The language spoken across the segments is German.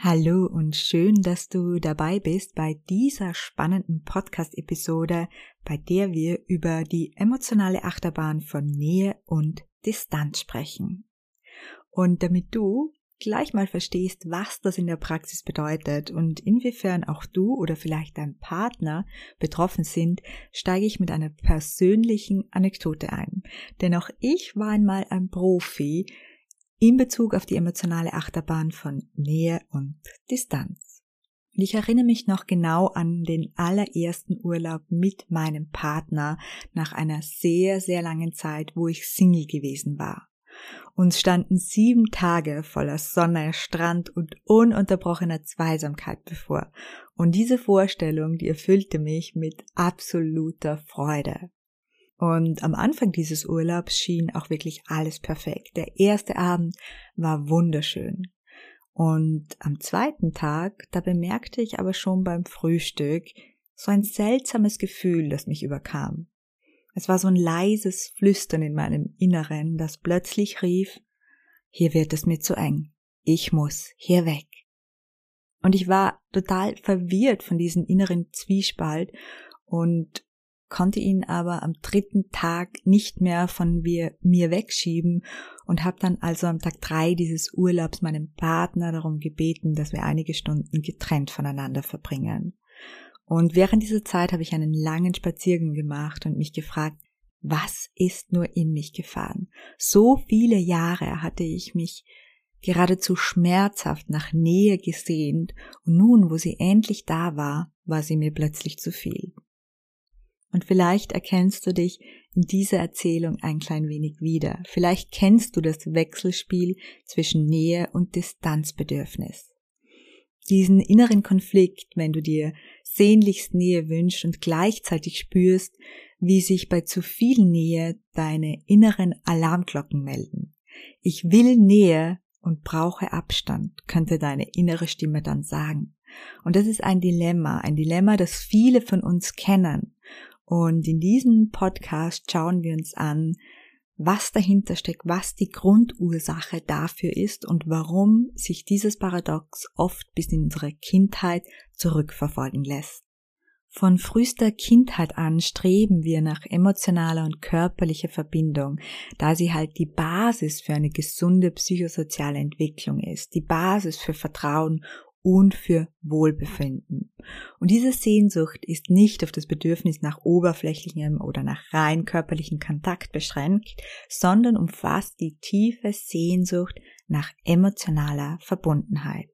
Hallo und schön, dass du dabei bist bei dieser spannenden Podcast-Episode, bei der wir über die emotionale Achterbahn von Nähe und Distanz sprechen. Und damit du gleich mal verstehst, was das in der Praxis bedeutet und inwiefern auch du oder vielleicht dein Partner betroffen sind, steige ich mit einer persönlichen Anekdote ein. Denn auch ich war einmal ein Profi, in Bezug auf die emotionale Achterbahn von Nähe und Distanz. Und ich erinnere mich noch genau an den allerersten Urlaub mit meinem Partner nach einer sehr, sehr langen Zeit, wo ich Single gewesen war. Uns standen sieben Tage voller Sonne, Strand und ununterbrochener Zweisamkeit bevor. Und diese Vorstellung, die erfüllte mich mit absoluter Freude. Und am Anfang dieses Urlaubs schien auch wirklich alles perfekt. Der erste Abend war wunderschön. Und am zweiten Tag, da bemerkte ich aber schon beim Frühstück so ein seltsames Gefühl, das mich überkam. Es war so ein leises Flüstern in meinem Inneren, das plötzlich rief, hier wird es mir zu eng. Ich muss hier weg. Und ich war total verwirrt von diesem inneren Zwiespalt und konnte ihn aber am dritten Tag nicht mehr von mir, mir wegschieben und habe dann also am Tag drei dieses Urlaubs meinem Partner darum gebeten, dass wir einige Stunden getrennt voneinander verbringen. Und während dieser Zeit habe ich einen langen Spaziergang gemacht und mich gefragt, was ist nur in mich gefahren? So viele Jahre hatte ich mich geradezu schmerzhaft nach Nähe gesehnt und nun, wo sie endlich da war, war sie mir plötzlich zu viel. Und vielleicht erkennst du dich in dieser Erzählung ein klein wenig wieder. Vielleicht kennst du das Wechselspiel zwischen Nähe und Distanzbedürfnis. Diesen inneren Konflikt, wenn du dir sehnlichst Nähe wünschst und gleichzeitig spürst, wie sich bei zu viel Nähe deine inneren Alarmglocken melden. Ich will Nähe und brauche Abstand, könnte deine innere Stimme dann sagen. Und das ist ein Dilemma, ein Dilemma, das viele von uns kennen und in diesem Podcast schauen wir uns an, was dahinter steckt, was die Grundursache dafür ist und warum sich dieses Paradox oft bis in unsere Kindheit zurückverfolgen lässt. Von frühester Kindheit an streben wir nach emotionaler und körperlicher Verbindung, da sie halt die Basis für eine gesunde psychosoziale Entwicklung ist, die Basis für Vertrauen und für Wohlbefinden. Und diese Sehnsucht ist nicht auf das Bedürfnis nach oberflächlichem oder nach rein körperlichem Kontakt beschränkt, sondern umfasst die tiefe Sehnsucht nach emotionaler Verbundenheit.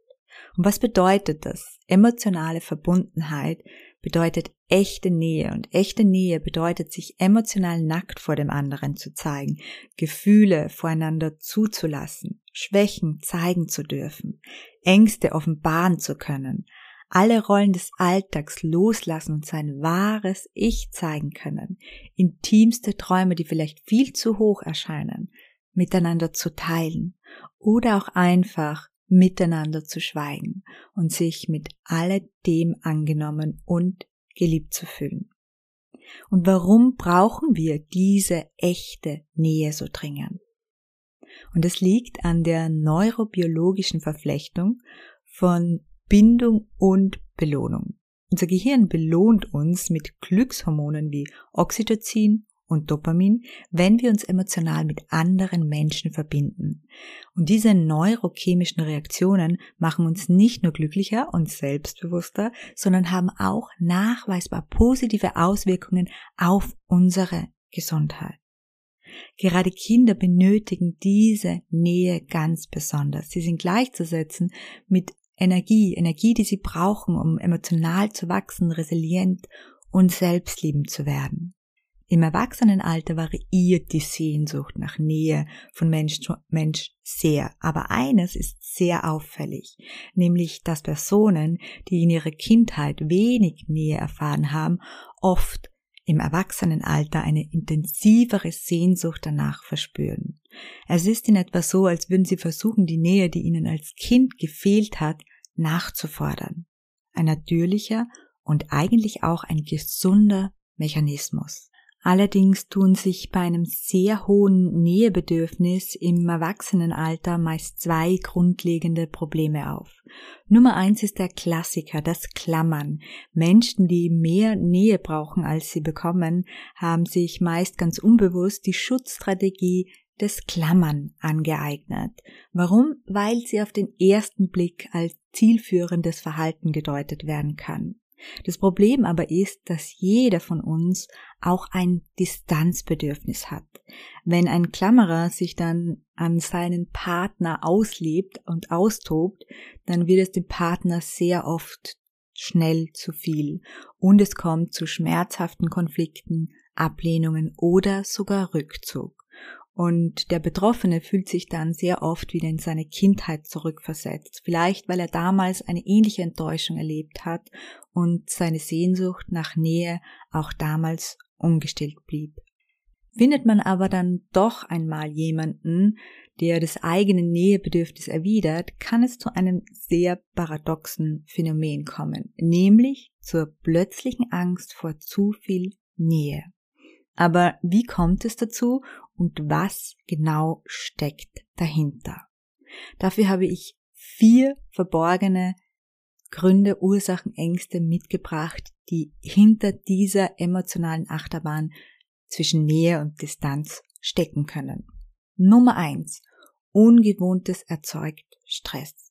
Und was bedeutet das? Emotionale Verbundenheit bedeutet echte Nähe. Und echte Nähe bedeutet sich emotional nackt vor dem anderen zu zeigen, Gefühle voreinander zuzulassen, Schwächen zeigen zu dürfen, Ängste offenbaren zu können, alle Rollen des Alltags loslassen und sein wahres Ich zeigen können, intimste Träume, die vielleicht viel zu hoch erscheinen, miteinander zu teilen oder auch einfach miteinander zu schweigen und sich mit alledem angenommen und geliebt zu fühlen. Und warum brauchen wir diese echte Nähe so dringend? Und es liegt an der neurobiologischen Verflechtung von Bindung und Belohnung. Unser Gehirn belohnt uns mit Glückshormonen wie Oxytocin und Dopamin, wenn wir uns emotional mit anderen Menschen verbinden. Und diese neurochemischen Reaktionen machen uns nicht nur glücklicher und selbstbewusster, sondern haben auch nachweisbar positive Auswirkungen auf unsere Gesundheit. Gerade Kinder benötigen diese Nähe ganz besonders. Sie sind gleichzusetzen mit Energie, Energie, die sie brauchen, um emotional zu wachsen, resilient und selbstliebend zu werden. Im Erwachsenenalter variiert die Sehnsucht nach Nähe von Mensch zu Mensch sehr, aber eines ist sehr auffällig, nämlich dass Personen, die in ihrer Kindheit wenig Nähe erfahren haben, oft im Erwachsenenalter eine intensivere Sehnsucht danach verspüren. Es ist in etwa so, als würden sie versuchen, die Nähe, die ihnen als Kind gefehlt hat, nachzufordern. Ein natürlicher und eigentlich auch ein gesunder Mechanismus. Allerdings tun sich bei einem sehr hohen Nähebedürfnis im Erwachsenenalter meist zwei grundlegende Probleme auf. Nummer eins ist der Klassiker, das Klammern. Menschen, die mehr Nähe brauchen, als sie bekommen, haben sich meist ganz unbewusst die Schutzstrategie des Klammern angeeignet. Warum? Weil sie auf den ersten Blick als zielführendes Verhalten gedeutet werden kann. Das Problem aber ist, dass jeder von uns auch ein Distanzbedürfnis hat. Wenn ein Klammerer sich dann an seinen Partner auslebt und austobt, dann wird es dem Partner sehr oft schnell zu viel und es kommt zu schmerzhaften Konflikten, Ablehnungen oder sogar Rückzug. Und der Betroffene fühlt sich dann sehr oft wieder in seine Kindheit zurückversetzt. Vielleicht, weil er damals eine ähnliche Enttäuschung erlebt hat und seine Sehnsucht nach Nähe auch damals ungestillt blieb. Findet man aber dann doch einmal jemanden, der das eigene Nähebedürfnis erwidert, kann es zu einem sehr paradoxen Phänomen kommen, nämlich zur plötzlichen Angst vor zu viel Nähe. Aber wie kommt es dazu und was genau steckt dahinter? Dafür habe ich vier verborgene Gründe, Ursachen, Ängste mitgebracht, die hinter dieser emotionalen Achterbahn zwischen Nähe und Distanz stecken können. Nummer eins: Ungewohntes erzeugt Stress.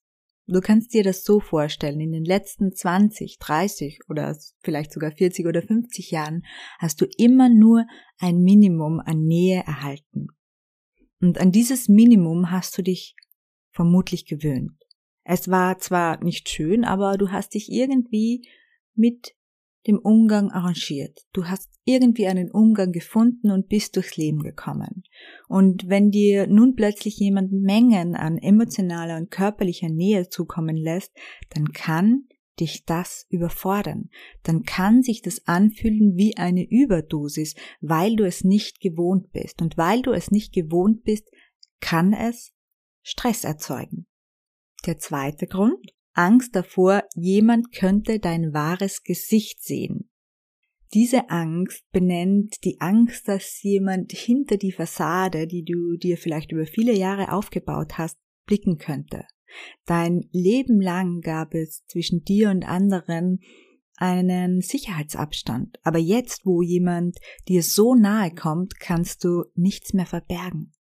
Du kannst dir das so vorstellen, in den letzten 20, 30 oder vielleicht sogar 40 oder 50 Jahren hast du immer nur ein Minimum an Nähe erhalten. Und an dieses Minimum hast du dich vermutlich gewöhnt. Es war zwar nicht schön, aber du hast dich irgendwie mit dem Umgang arrangiert. Du hast irgendwie einen Umgang gefunden und bist durchs Leben gekommen. Und wenn dir nun plötzlich jemand Mengen an emotionaler und körperlicher Nähe zukommen lässt, dann kann dich das überfordern. Dann kann sich das anfühlen wie eine Überdosis, weil du es nicht gewohnt bist. Und weil du es nicht gewohnt bist, kann es Stress erzeugen. Der zweite Grund, Angst davor, jemand könnte dein wahres Gesicht sehen. Diese Angst benennt die Angst, dass jemand hinter die Fassade, die du dir vielleicht über viele Jahre aufgebaut hast, blicken könnte. Dein Leben lang gab es zwischen dir und anderen einen Sicherheitsabstand, aber jetzt, wo jemand dir so nahe kommt, kannst du nichts mehr verbergen.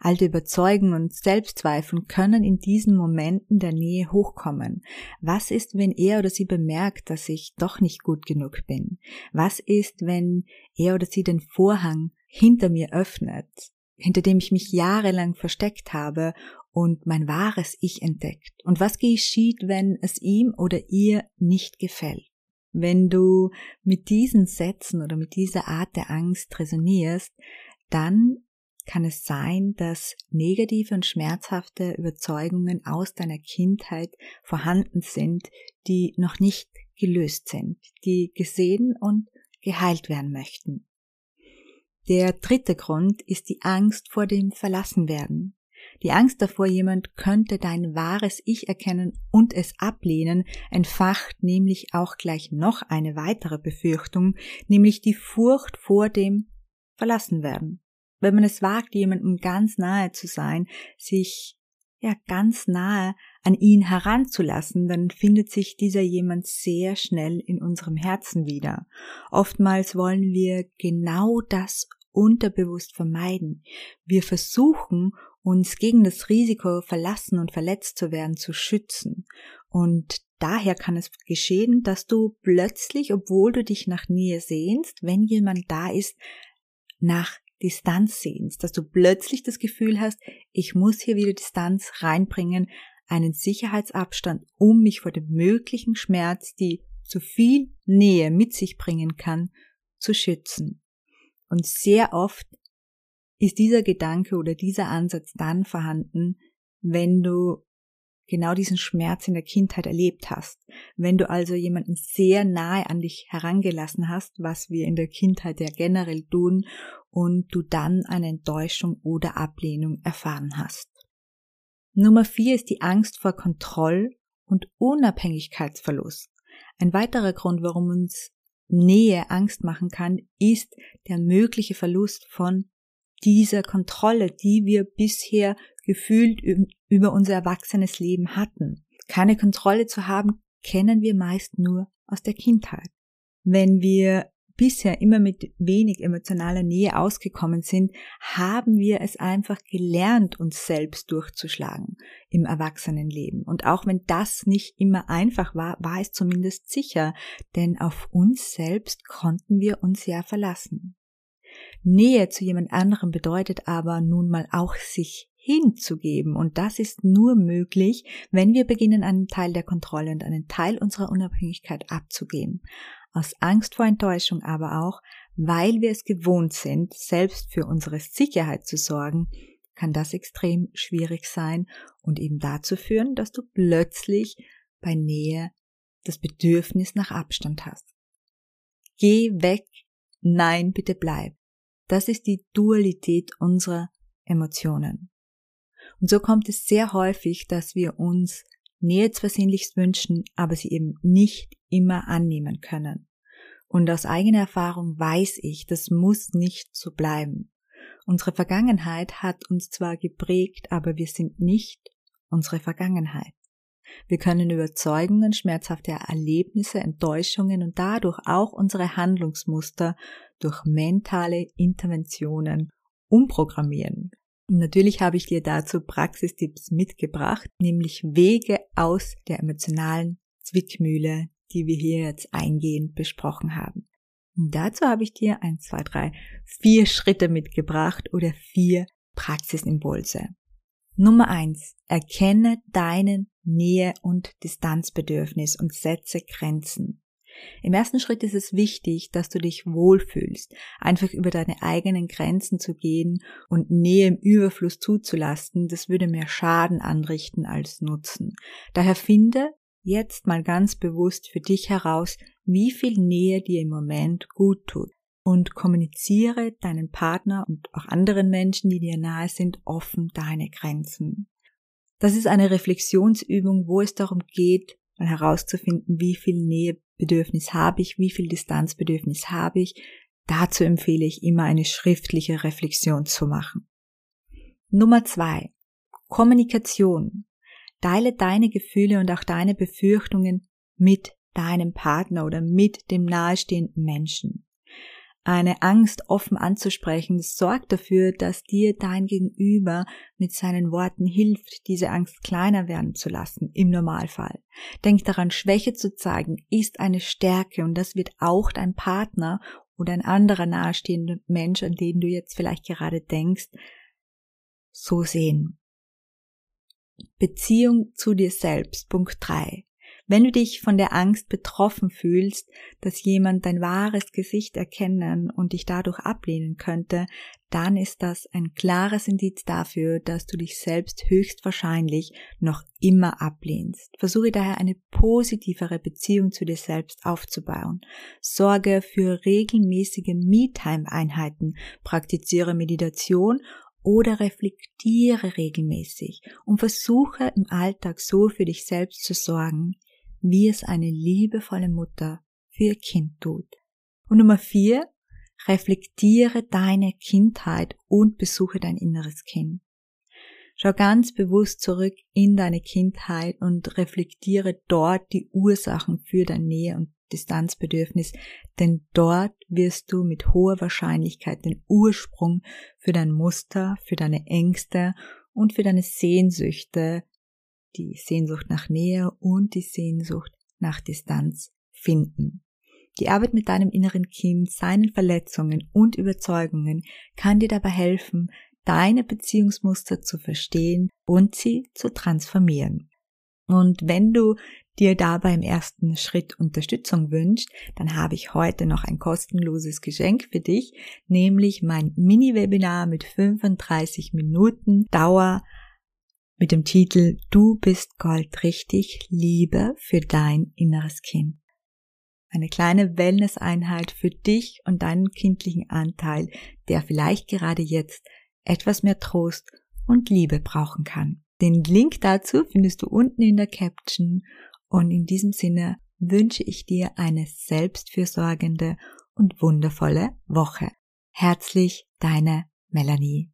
Alte Überzeugungen und Selbstzweifeln können in diesen Momenten der Nähe hochkommen. Was ist, wenn er oder sie bemerkt, dass ich doch nicht gut genug bin? Was ist, wenn er oder sie den Vorhang hinter mir öffnet, hinter dem ich mich jahrelang versteckt habe und mein wahres Ich entdeckt? Und was geschieht, wenn es ihm oder ihr nicht gefällt? Wenn du mit diesen Sätzen oder mit dieser Art der Angst resonierst, dann kann es sein, dass negative und schmerzhafte Überzeugungen aus deiner Kindheit vorhanden sind, die noch nicht gelöst sind, die gesehen und geheilt werden möchten. Der dritte Grund ist die Angst vor dem Verlassenwerden. Die Angst davor, jemand könnte dein wahres Ich erkennen und es ablehnen, entfacht nämlich auch gleich noch eine weitere Befürchtung, nämlich die Furcht vor dem Verlassenwerden wenn man es wagt, jemandem ganz nahe zu sein, sich ja ganz nahe an ihn heranzulassen, dann findet sich dieser jemand sehr schnell in unserem Herzen wieder. Oftmals wollen wir genau das unterbewusst vermeiden. Wir versuchen, uns gegen das Risiko, verlassen und verletzt zu werden, zu schützen. Und daher kann es geschehen, dass du plötzlich, obwohl du dich nach Nähe sehnst, wenn jemand da ist, nach Distanz sehnst, dass du plötzlich das Gefühl hast, ich muss hier wieder Distanz reinbringen, einen Sicherheitsabstand, um mich vor dem möglichen Schmerz, die zu viel Nähe mit sich bringen kann, zu schützen. Und sehr oft ist dieser Gedanke oder dieser Ansatz dann vorhanden, wenn du genau diesen Schmerz in der Kindheit erlebt hast. Wenn du also jemanden sehr nahe an dich herangelassen hast, was wir in der Kindheit ja generell tun, und du dann eine Enttäuschung oder Ablehnung erfahren hast. Nummer vier ist die Angst vor Kontroll- und Unabhängigkeitsverlust. Ein weiterer Grund, warum uns Nähe Angst machen kann, ist der mögliche Verlust von dieser Kontrolle, die wir bisher gefühlt über unser erwachsenes Leben hatten. Keine Kontrolle zu haben, kennen wir meist nur aus der Kindheit. Wenn wir bisher immer mit wenig emotionaler Nähe ausgekommen sind, haben wir es einfach gelernt, uns selbst durchzuschlagen im Erwachsenenleben. Und auch wenn das nicht immer einfach war, war es zumindest sicher, denn auf uns selbst konnten wir uns ja verlassen. Nähe zu jemand anderem bedeutet aber nun mal auch sich hinzugeben. Und das ist nur möglich, wenn wir beginnen, einen Teil der Kontrolle und einen Teil unserer Unabhängigkeit abzugeben aus Angst vor Enttäuschung aber auch, weil wir es gewohnt sind, selbst für unsere Sicherheit zu sorgen, kann das extrem schwierig sein und eben dazu führen, dass du plötzlich bei Nähe das Bedürfnis nach Abstand hast. Geh weg, nein, bitte bleib. Das ist die Dualität unserer Emotionen. Und so kommt es sehr häufig, dass wir uns Nähe zwar sehnlichst wünschen, aber sie eben nicht immer annehmen können. Und aus eigener Erfahrung weiß ich, das muss nicht so bleiben. Unsere Vergangenheit hat uns zwar geprägt, aber wir sind nicht unsere Vergangenheit. Wir können Überzeugungen, schmerzhafte Erlebnisse, Enttäuschungen und dadurch auch unsere Handlungsmuster durch mentale Interventionen umprogrammieren. Natürlich habe ich dir dazu Praxistipps mitgebracht, nämlich Wege aus der emotionalen Zwickmühle, die wir hier jetzt eingehend besprochen haben. Und dazu habe ich dir ein, zwei, drei, vier Schritte mitgebracht oder vier Praxisimpulse. Nummer eins: Erkenne deinen Nähe- und Distanzbedürfnis und setze Grenzen. Im ersten Schritt ist es wichtig, dass du dich wohlfühlst, einfach über deine eigenen Grenzen zu gehen und Nähe im Überfluss zuzulassen, das würde mehr Schaden anrichten als Nutzen. Daher finde jetzt mal ganz bewusst für dich heraus, wie viel Nähe dir im Moment gut tut und kommuniziere deinen Partner und auch anderen Menschen, die dir nahe sind, offen deine Grenzen. Das ist eine Reflexionsübung, wo es darum geht, mal herauszufinden, wie viel Nähebedürfnis habe ich, wie viel Distanzbedürfnis habe ich. Dazu empfehle ich immer eine schriftliche Reflexion zu machen. Nummer zwei. Kommunikation. Teile deine Gefühle und auch deine Befürchtungen mit deinem Partner oder mit dem nahestehenden Menschen. Eine Angst offen anzusprechen sorgt dafür, dass dir dein Gegenüber mit seinen Worten hilft, diese Angst kleiner werden zu lassen, im Normalfall. Denk daran, Schwäche zu zeigen ist eine Stärke und das wird auch dein Partner oder ein anderer nahestehender Mensch, an den du jetzt vielleicht gerade denkst, so sehen. Beziehung zu dir selbst. Punkt 3. Wenn du dich von der Angst betroffen fühlst, dass jemand dein wahres Gesicht erkennen und dich dadurch ablehnen könnte, dann ist das ein klares Indiz dafür, dass du dich selbst höchstwahrscheinlich noch immer ablehnst. Versuche daher eine positivere Beziehung zu dir selbst aufzubauen. Sorge für regelmäßige Me-Time-Einheiten, praktiziere Meditation oder reflektiere regelmäßig und versuche im Alltag so für dich selbst zu sorgen, wie es eine liebevolle Mutter für ihr Kind tut. Und Nummer vier, reflektiere deine Kindheit und besuche dein inneres Kind. Schau ganz bewusst zurück in deine Kindheit und reflektiere dort die Ursachen für deine Nähe und Distanzbedürfnis, denn dort wirst du mit hoher Wahrscheinlichkeit den Ursprung für dein Muster, für deine Ängste und für deine Sehnsüchte, die Sehnsucht nach Nähe und die Sehnsucht nach Distanz finden. Die Arbeit mit deinem inneren Kind, seinen Verletzungen und Überzeugungen kann dir dabei helfen, deine Beziehungsmuster zu verstehen und sie zu transformieren. Und wenn du dir dabei im ersten Schritt Unterstützung wünscht, dann habe ich heute noch ein kostenloses Geschenk für dich, nämlich mein Mini-Webinar mit 35 Minuten Dauer mit dem Titel Du bist Gold richtig, Liebe für dein inneres Kind. Eine kleine Wellness-Einheit für dich und deinen kindlichen Anteil, der vielleicht gerade jetzt etwas mehr Trost und Liebe brauchen kann. Den Link dazu findest du unten in der Caption und in diesem Sinne wünsche ich dir eine selbstfürsorgende und wundervolle Woche. Herzlich deine Melanie.